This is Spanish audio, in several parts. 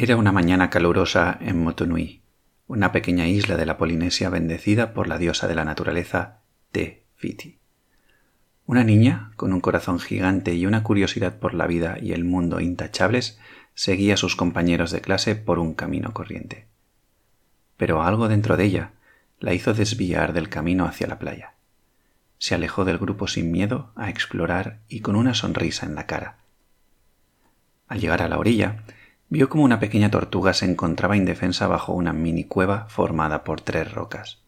Era una mañana calurosa en Motunui, una pequeña isla de la Polinesia bendecida por la diosa de la naturaleza Te Fiti. Una niña, con un corazón gigante y una curiosidad por la vida y el mundo intachables, seguía a sus compañeros de clase por un camino corriente. Pero algo dentro de ella la hizo desviar del camino hacia la playa. Se alejó del grupo sin miedo a explorar y con una sonrisa en la cara. Al llegar a la orilla, vio como una pequeña tortuga se encontraba indefensa bajo una mini cueva formada por tres rocas.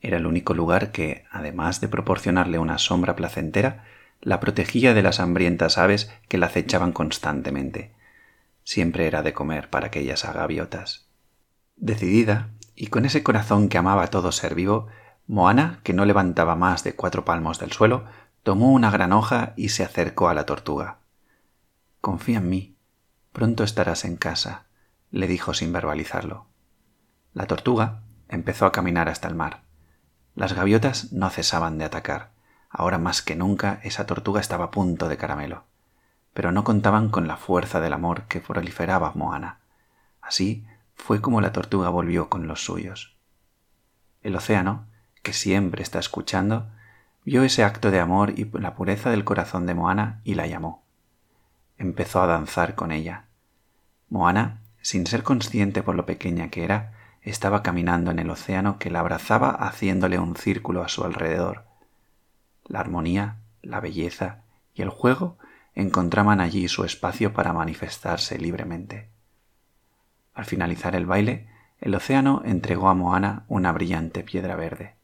Era el único lugar que, además de proporcionarle una sombra placentera, la protegía de las hambrientas aves que la acechaban constantemente. Siempre era de comer para aquellas agaviotas. Decidida, y con ese corazón que amaba todo ser vivo, Moana, que no levantaba más de cuatro palmos del suelo, tomó una gran hoja y se acercó a la tortuga. Confía en mí, Pronto estarás en casa, le dijo sin verbalizarlo. La tortuga empezó a caminar hasta el mar. Las gaviotas no cesaban de atacar. Ahora más que nunca esa tortuga estaba a punto de caramelo. Pero no contaban con la fuerza del amor que proliferaba Moana. Así fue como la tortuga volvió con los suyos. El océano, que siempre está escuchando, vio ese acto de amor y la pureza del corazón de Moana y la llamó empezó a danzar con ella. Moana, sin ser consciente por lo pequeña que era, estaba caminando en el océano que la abrazaba haciéndole un círculo a su alrededor. La armonía, la belleza y el juego encontraban allí su espacio para manifestarse libremente. Al finalizar el baile, el océano entregó a Moana una brillante piedra verde.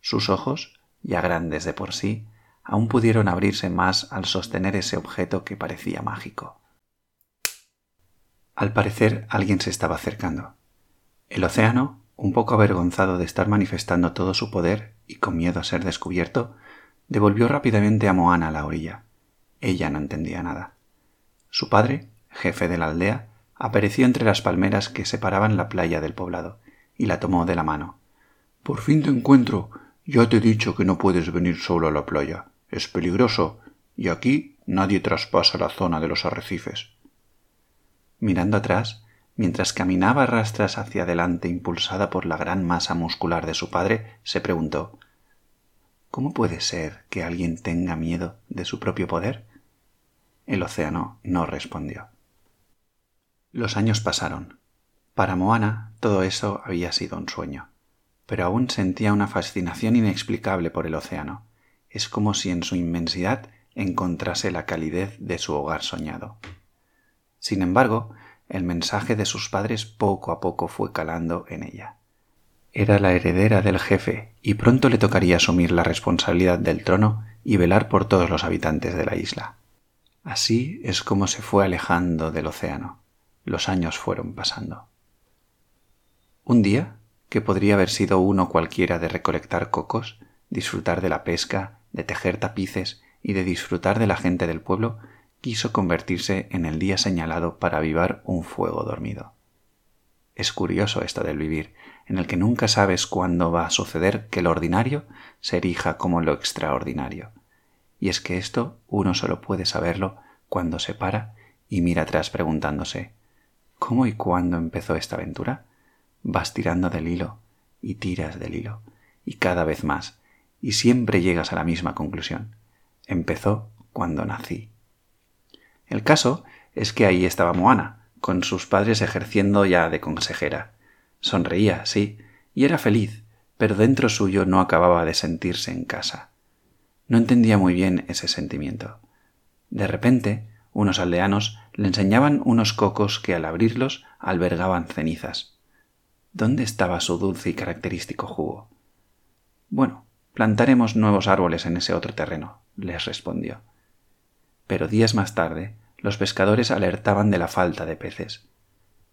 Sus ojos, ya grandes de por sí, aún pudieron abrirse más al sostener ese objeto que parecía mágico. Al parecer alguien se estaba acercando. El océano, un poco avergonzado de estar manifestando todo su poder y con miedo a ser descubierto, devolvió rápidamente a Moana a la orilla. Ella no entendía nada. Su padre, jefe de la aldea, apareció entre las palmeras que separaban la playa del poblado y la tomó de la mano. Por fin te encuentro. Ya te he dicho que no puedes venir solo a la playa. Es peligroso, y aquí nadie traspasa la zona de los arrecifes. Mirando atrás, mientras caminaba a rastras hacia adelante impulsada por la gran masa muscular de su padre, se preguntó ¿Cómo puede ser que alguien tenga miedo de su propio poder? El océano no respondió. Los años pasaron. Para Moana todo eso había sido un sueño, pero aún sentía una fascinación inexplicable por el océano es como si en su inmensidad encontrase la calidez de su hogar soñado. Sin embargo, el mensaje de sus padres poco a poco fue calando en ella. Era la heredera del jefe y pronto le tocaría asumir la responsabilidad del trono y velar por todos los habitantes de la isla. Así es como se fue alejando del océano. Los años fueron pasando. Un día, que podría haber sido uno cualquiera de recolectar cocos, disfrutar de la pesca de tejer tapices y de disfrutar de la gente del pueblo, quiso convertirse en el día señalado para avivar un fuego dormido. Es curioso esto del vivir, en el que nunca sabes cuándo va a suceder que lo ordinario se erija como lo extraordinario. Y es que esto uno solo puede saberlo cuando se para y mira atrás preguntándose ¿Cómo y cuándo empezó esta aventura? Vas tirando del hilo y tiras del hilo, y cada vez más, y siempre llegas a la misma conclusión. Empezó cuando nací. El caso es que ahí estaba Moana, con sus padres ejerciendo ya de consejera. Sonreía, sí, y era feliz, pero dentro suyo no acababa de sentirse en casa. No entendía muy bien ese sentimiento. De repente, unos aldeanos le enseñaban unos cocos que al abrirlos albergaban cenizas. ¿Dónde estaba su dulce y característico jugo? Bueno, Plantaremos nuevos árboles en ese otro terreno, les respondió. Pero días más tarde, los pescadores alertaban de la falta de peces.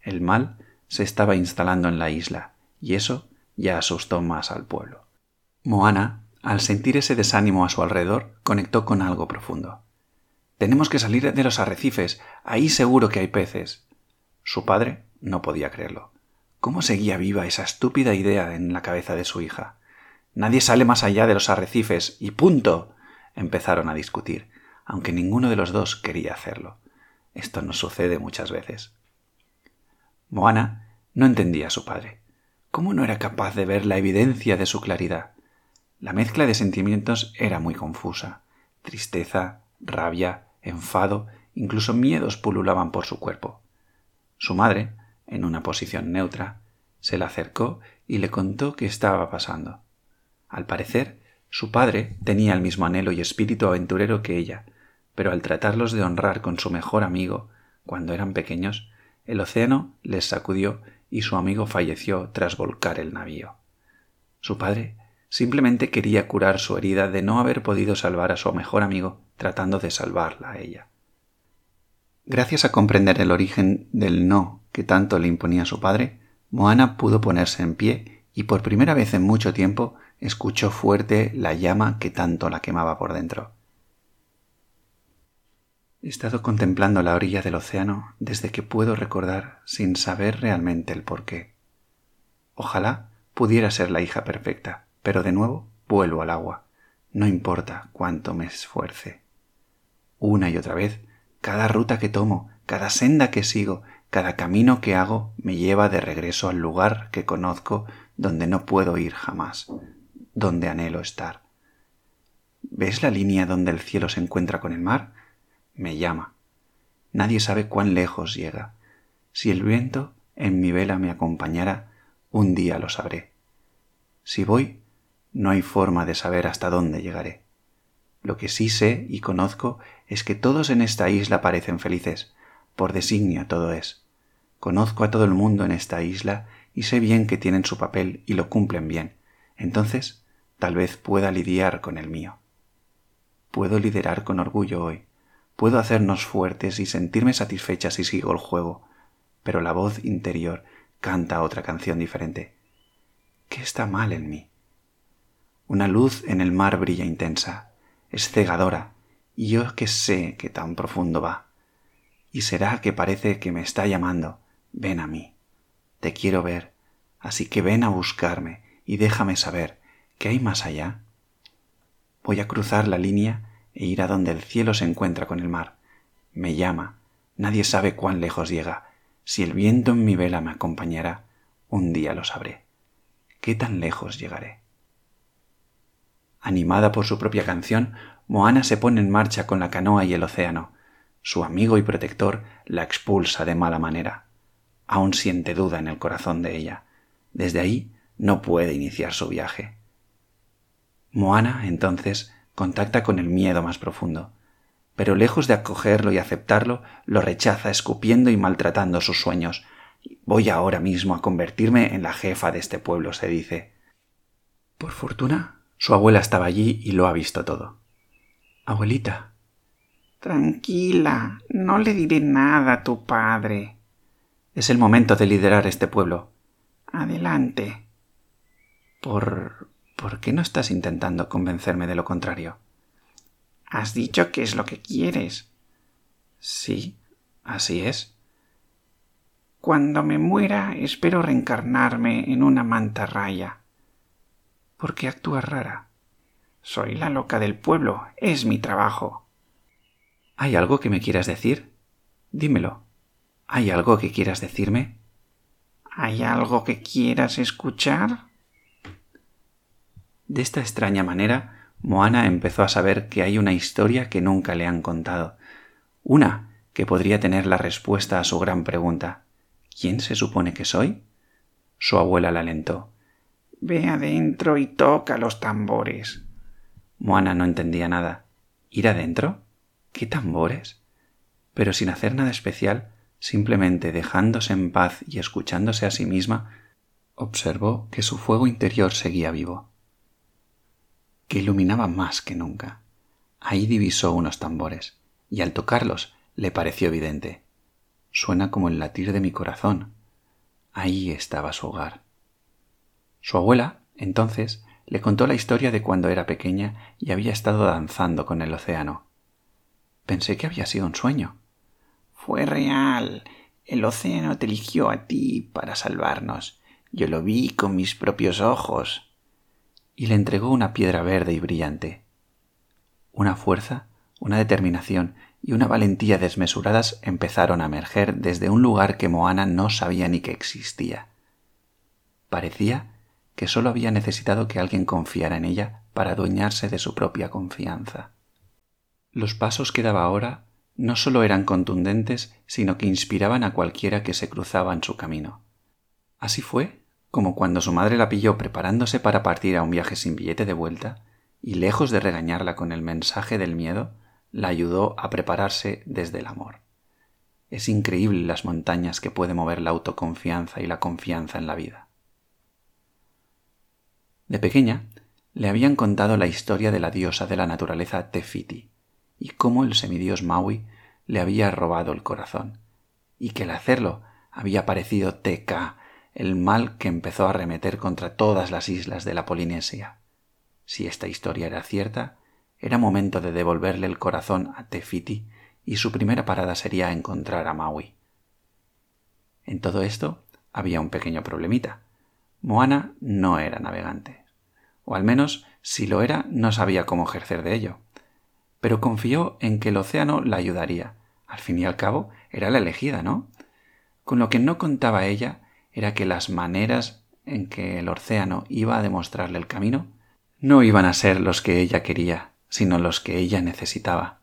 El mal se estaba instalando en la isla, y eso ya asustó más al pueblo. Moana, al sentir ese desánimo a su alrededor, conectó con algo profundo. Tenemos que salir de los arrecifes, ahí seguro que hay peces. Su padre no podía creerlo. ¿Cómo seguía viva esa estúpida idea en la cabeza de su hija? Nadie sale más allá de los arrecifes y punto. Empezaron a discutir, aunque ninguno de los dos quería hacerlo. Esto nos sucede muchas veces. Moana no entendía a su padre. ¿Cómo no era capaz de ver la evidencia de su claridad? La mezcla de sentimientos era muy confusa. Tristeza, rabia, enfado, incluso miedos pululaban por su cuerpo. Su madre, en una posición neutra, se le acercó y le contó qué estaba pasando. Al parecer, su padre tenía el mismo anhelo y espíritu aventurero que ella, pero al tratarlos de honrar con su mejor amigo, cuando eran pequeños, el océano les sacudió y su amigo falleció tras volcar el navío. Su padre simplemente quería curar su herida de no haber podido salvar a su mejor amigo tratando de salvarla a ella. Gracias a comprender el origen del no que tanto le imponía su padre, Moana pudo ponerse en pie y por primera vez en mucho tiempo escuchó fuerte la llama que tanto la quemaba por dentro. He estado contemplando la orilla del océano desde que puedo recordar sin saber realmente el por qué. Ojalá pudiera ser la hija perfecta, pero de nuevo vuelvo al agua, no importa cuánto me esfuerce. Una y otra vez, cada ruta que tomo, cada senda que sigo, cada camino que hago me lleva de regreso al lugar que conozco donde no puedo ir jamás, donde anhelo estar. ¿Ves la línea donde el cielo se encuentra con el mar? me llama. Nadie sabe cuán lejos llega. Si el viento en mi vela me acompañara, un día lo sabré. Si voy, no hay forma de saber hasta dónde llegaré. Lo que sí sé y conozco es que todos en esta isla parecen felices, por designio todo es. Conozco a todo el mundo en esta isla y sé bien que tienen su papel y lo cumplen bien. Entonces, tal vez pueda lidiar con el mío. Puedo liderar con orgullo hoy Puedo hacernos fuertes y sentirme satisfecha si sigo el juego, pero la voz interior canta otra canción diferente. ¿Qué está mal en mí? Una luz en el mar brilla intensa, es cegadora, y yo que sé que tan profundo va. Y será que parece que me está llamando, ven a mí. Te quiero ver, así que ven a buscarme y déjame saber qué hay más allá. Voy a cruzar la línea e ir a donde el cielo se encuentra con el mar. Me llama, nadie sabe cuán lejos llega. Si el viento en mi vela me acompañará, un día lo sabré. ¿Qué tan lejos llegaré? Animada por su propia canción, Moana se pone en marcha con la canoa y el océano. Su amigo y protector la expulsa de mala manera. Aún siente duda en el corazón de ella. Desde ahí no puede iniciar su viaje. Moana, entonces, contacta con el miedo más profundo, pero lejos de acogerlo y aceptarlo, lo rechaza escupiendo y maltratando sus sueños. Voy ahora mismo a convertirme en la jefa de este pueblo, se dice. Por fortuna, su abuela estaba allí y lo ha visto todo. Abuelita. Tranquila, no le diré nada a tu padre. Es el momento de liderar este pueblo. Adelante. Por ¿Por qué no estás intentando convencerme de lo contrario? Has dicho que es lo que quieres. Sí, así es. Cuando me muera espero reencarnarme en una mantarraya. ¿Por qué actúas rara? Soy la loca del pueblo, es mi trabajo. ¿Hay algo que me quieras decir? Dímelo. ¿Hay algo que quieras decirme? ¿Hay algo que quieras escuchar? De esta extraña manera, Moana empezó a saber que hay una historia que nunca le han contado, una que podría tener la respuesta a su gran pregunta ¿Quién se supone que soy? Su abuela la alentó. Ve adentro y toca los tambores. Moana no entendía nada. ¿Ir adentro? ¿Qué tambores? Pero sin hacer nada especial, simplemente dejándose en paz y escuchándose a sí misma, observó que su fuego interior seguía vivo que iluminaba más que nunca. Ahí divisó unos tambores, y al tocarlos le pareció evidente. Suena como el latir de mi corazón. Ahí estaba su hogar. Su abuela, entonces, le contó la historia de cuando era pequeña y había estado danzando con el océano. Pensé que había sido un sueño. Fue real. El océano te eligió a ti para salvarnos. Yo lo vi con mis propios ojos y le entregó una piedra verde y brillante. Una fuerza, una determinación y una valentía desmesuradas empezaron a emerger desde un lugar que Moana no sabía ni que existía. Parecía que sólo había necesitado que alguien confiara en ella para adueñarse de su propia confianza. Los pasos que daba ahora no sólo eran contundentes, sino que inspiraban a cualquiera que se cruzaba en su camino. Así fue como cuando su madre la pilló preparándose para partir a un viaje sin billete de vuelta, y lejos de regañarla con el mensaje del miedo, la ayudó a prepararse desde el amor. Es increíble las montañas que puede mover la autoconfianza y la confianza en la vida. De pequeña, le habían contado la historia de la diosa de la naturaleza Tefiti, y cómo el semidios Maui le había robado el corazón, y que al hacerlo había aparecido Teka, el mal que empezó a arremeter contra todas las islas de la Polinesia. Si esta historia era cierta, era momento de devolverle el corazón a Tefiti y su primera parada sería encontrar a Maui. En todo esto había un pequeño problemita. Moana no era navegante. O al menos, si lo era, no sabía cómo ejercer de ello. Pero confió en que el océano la ayudaría. Al fin y al cabo, era la elegida, ¿no? Con lo que no contaba ella era que las maneras en que el océano iba a demostrarle el camino no iban a ser los que ella quería, sino los que ella necesitaba.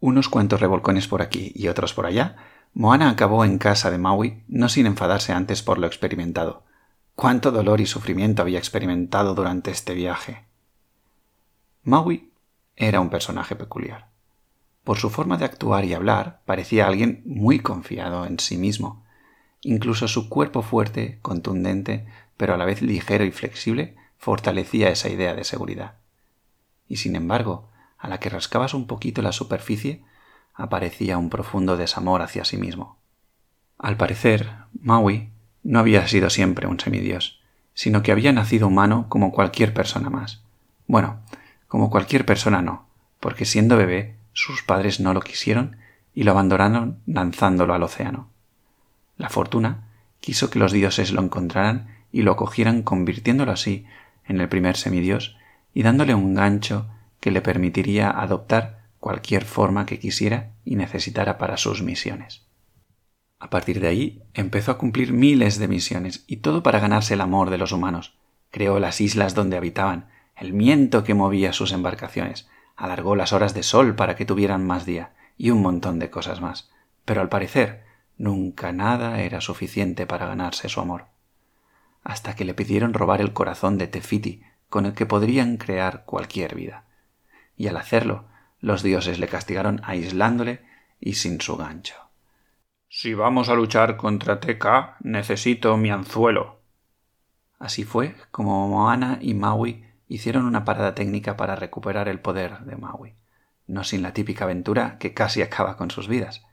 Unos cuantos revolcones por aquí y otros por allá, Moana acabó en casa de Maui no sin enfadarse antes por lo experimentado. Cuánto dolor y sufrimiento había experimentado durante este viaje. Maui era un personaje peculiar. Por su forma de actuar y hablar, parecía alguien muy confiado en sí mismo, Incluso su cuerpo fuerte, contundente, pero a la vez ligero y flexible, fortalecía esa idea de seguridad. Y sin embargo, a la que rascabas un poquito la superficie, aparecía un profundo desamor hacia sí mismo. Al parecer, Maui no había sido siempre un semidios, sino que había nacido humano como cualquier persona más. Bueno, como cualquier persona no, porque siendo bebé sus padres no lo quisieron y lo abandonaron lanzándolo al océano. La fortuna quiso que los dioses lo encontraran y lo acogieran convirtiéndolo así en el primer semidios y dándole un gancho que le permitiría adoptar cualquier forma que quisiera y necesitara para sus misiones. A partir de ahí empezó a cumplir miles de misiones y todo para ganarse el amor de los humanos. Creó las islas donde habitaban, el viento que movía sus embarcaciones, alargó las horas de sol para que tuvieran más día y un montón de cosas más. Pero al parecer Nunca nada era suficiente para ganarse su amor. Hasta que le pidieron robar el corazón de Tefiti, con el que podrían crear cualquier vida. Y al hacerlo, los dioses le castigaron aislándole y sin su gancho. Si vamos a luchar contra Teka, necesito mi anzuelo. Así fue como Moana y Maui hicieron una parada técnica para recuperar el poder de Maui, no sin la típica aventura que casi acaba con sus vidas.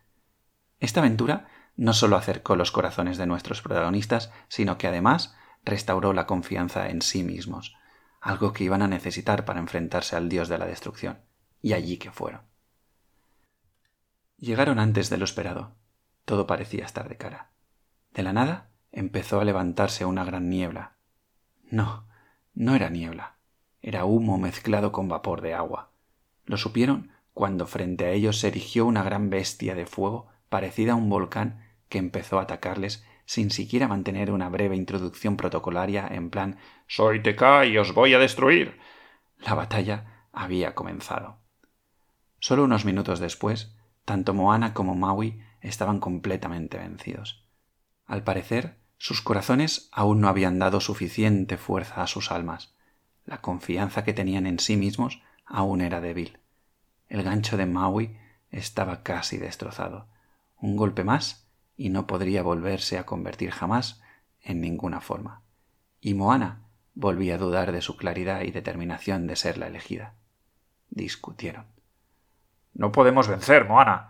Esta aventura no solo acercó los corazones de nuestros protagonistas, sino que además restauró la confianza en sí mismos, algo que iban a necesitar para enfrentarse al dios de la destrucción, y allí que fueron. Llegaron antes de lo esperado. Todo parecía estar de cara. De la nada empezó a levantarse una gran niebla. No, no era niebla, era humo mezclado con vapor de agua. Lo supieron cuando frente a ellos se erigió una gran bestia de fuego parecida a un volcán que empezó a atacarles sin siquiera mantener una breve introducción protocolaria en plan Soy TK y os voy a destruir. La batalla había comenzado. Solo unos minutos después, tanto Moana como Maui estaban completamente vencidos. Al parecer, sus corazones aún no habían dado suficiente fuerza a sus almas. La confianza que tenían en sí mismos aún era débil. El gancho de Maui estaba casi destrozado un golpe más y no podría volverse a convertir jamás en ninguna forma. Y Moana volvía a dudar de su claridad y determinación de ser la elegida. Discutieron. No podemos vencer, Moana.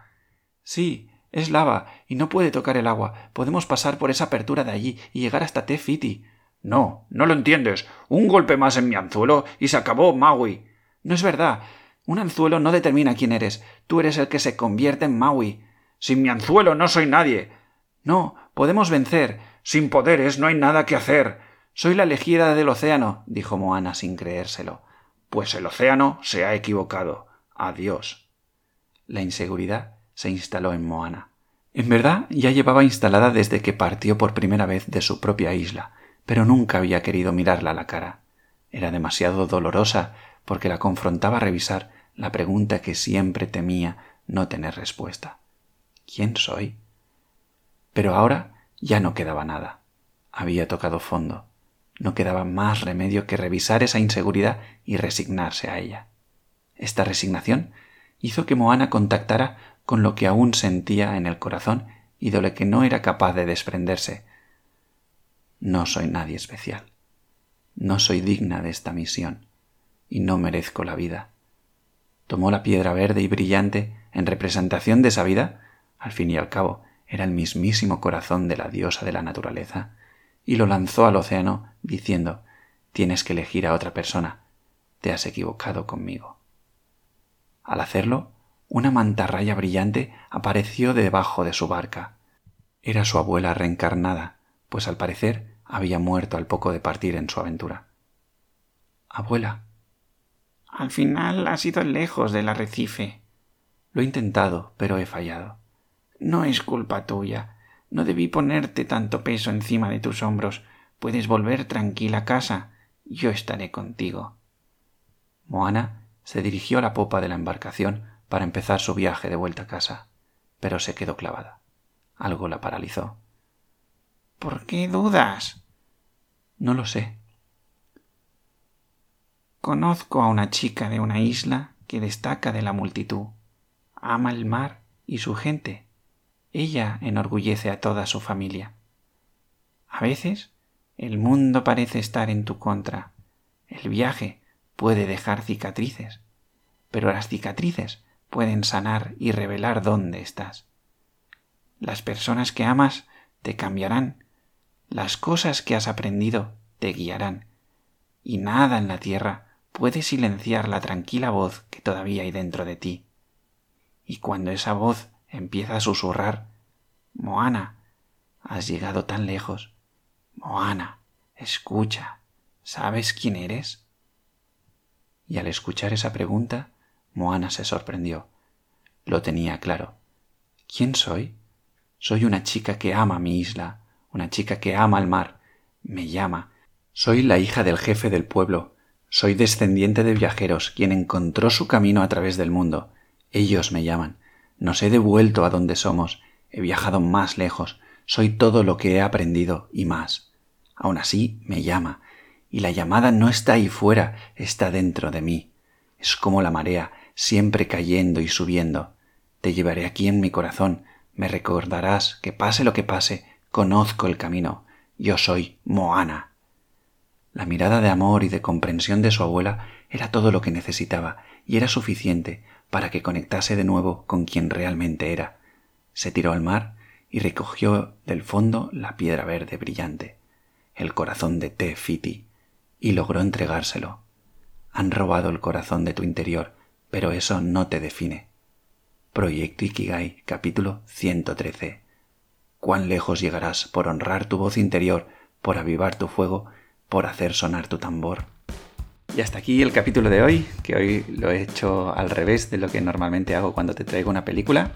Sí, es lava y no puede tocar el agua. Podemos pasar por esa apertura de allí y llegar hasta Tefiti. No, no lo entiendes. Un golpe más en mi anzuelo y se acabó, Maui. No es verdad. Un anzuelo no determina quién eres. Tú eres el que se convierte en Maui. Sin mi anzuelo no soy nadie. No, podemos vencer. Sin poderes no hay nada que hacer. Soy la elegida del océano, dijo Moana sin creérselo. Pues el océano se ha equivocado. Adiós. la inseguridad se instaló en Moana. En verdad ya llevaba instalada desde que partió por primera vez de su propia isla, pero nunca había querido mirarla a la cara. Era demasiado dolorosa porque la confrontaba a revisar la pregunta que siempre temía no tener respuesta. ¿Quién soy? Pero ahora ya no quedaba nada. Había tocado fondo. No quedaba más remedio que revisar esa inseguridad y resignarse a ella. Esta resignación hizo que Moana contactara con lo que aún sentía en el corazón y de lo que no era capaz de desprenderse. No soy nadie especial. No soy digna de esta misión y no merezco la vida. Tomó la piedra verde y brillante en representación de esa vida, al fin y al cabo era el mismísimo corazón de la diosa de la naturaleza, y lo lanzó al océano diciendo Tienes que elegir a otra persona, te has equivocado conmigo. Al hacerlo, una mantarraya brillante apareció debajo de su barca. Era su abuela reencarnada, pues al parecer había muerto al poco de partir en su aventura. Abuela. Al final has ido lejos del arrecife. Lo he intentado, pero he fallado. No es culpa tuya. No debí ponerte tanto peso encima de tus hombros. Puedes volver tranquila a casa. Yo estaré contigo. Moana se dirigió a la popa de la embarcación para empezar su viaje de vuelta a casa, pero se quedó clavada. Algo la paralizó. ¿Por qué dudas? No lo sé. Conozco a una chica de una isla que destaca de la multitud. Ama el mar y su gente. Ella enorgullece a toda su familia. A veces el mundo parece estar en tu contra. El viaje puede dejar cicatrices, pero las cicatrices pueden sanar y revelar dónde estás. Las personas que amas te cambiarán, las cosas que has aprendido te guiarán, y nada en la tierra puede silenciar la tranquila voz que todavía hay dentro de ti. Y cuando esa voz empieza a susurrar, Moana, has llegado tan lejos. Moana, escucha, ¿sabes quién eres? Y al escuchar esa pregunta, Moana se sorprendió. Lo tenía claro. ¿Quién soy? Soy una chica que ama mi isla, una chica que ama el mar. Me llama. Soy la hija del jefe del pueblo. Soy descendiente de viajeros, quien encontró su camino a través del mundo. Ellos me llaman. Nos he devuelto a donde somos. He viajado más lejos. Soy todo lo que he aprendido y más. Aún así me llama. Y la llamada no está ahí fuera, está dentro de mí. Es como la marea, siempre cayendo y subiendo. Te llevaré aquí en mi corazón, me recordarás que pase lo que pase, conozco el camino. Yo soy Moana. La mirada de amor y de comprensión de su abuela era todo lo que necesitaba y era suficiente para que conectase de nuevo con quien realmente era. Se tiró al mar y recogió del fondo la piedra verde brillante, el corazón de Te Fiti, y logró entregárselo. Han robado el corazón de tu interior, pero eso no te define. Proyecto Ikigai, capítulo 113. ¿Cuán lejos llegarás por honrar tu voz interior, por avivar tu fuego, por hacer sonar tu tambor? Y hasta aquí el capítulo de hoy, que hoy lo he hecho al revés de lo que normalmente hago cuando te traigo una película,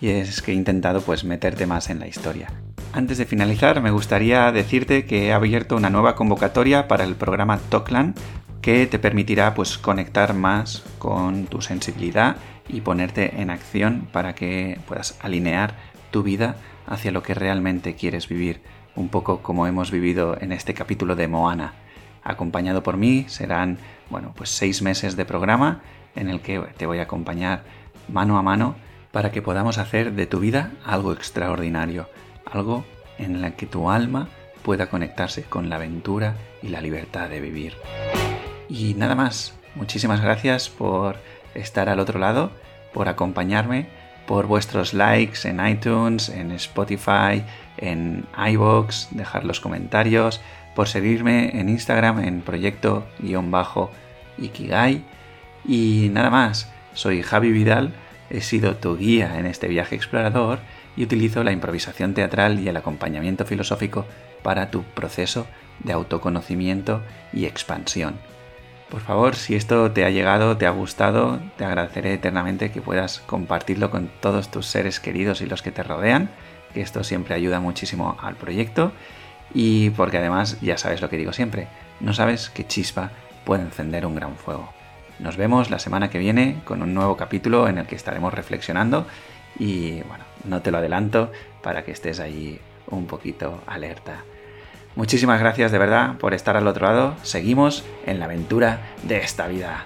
y es que he intentado pues meterte más en la historia. Antes de finalizar, me gustaría decirte que he abierto una nueva convocatoria para el programa Toklan que te permitirá pues conectar más con tu sensibilidad y ponerte en acción para que puedas alinear tu vida hacia lo que realmente quieres vivir, un poco como hemos vivido en este capítulo de Moana. Acompañado por mí serán, bueno, pues seis meses de programa en el que te voy a acompañar mano a mano para que podamos hacer de tu vida algo extraordinario, algo en la que tu alma pueda conectarse con la aventura y la libertad de vivir. Y nada más, muchísimas gracias por estar al otro lado, por acompañarme, por vuestros likes en iTunes, en Spotify, en iVoox, dejar los comentarios, por seguirme en Instagram en proyecto-ikigai. Y nada más, soy Javi Vidal, he sido tu guía en este viaje explorador y utilizo la improvisación teatral y el acompañamiento filosófico para tu proceso de autoconocimiento y expansión. Por favor, si esto te ha llegado, te ha gustado, te agradeceré eternamente que puedas compartirlo con todos tus seres queridos y los que te rodean, que esto siempre ayuda muchísimo al proyecto y porque además ya sabes lo que digo siempre, no sabes qué chispa puede encender un gran fuego. Nos vemos la semana que viene con un nuevo capítulo en el que estaremos reflexionando y bueno, no te lo adelanto para que estés ahí un poquito alerta. Muchísimas gracias de verdad por estar al otro lado. Seguimos en la aventura de esta vida.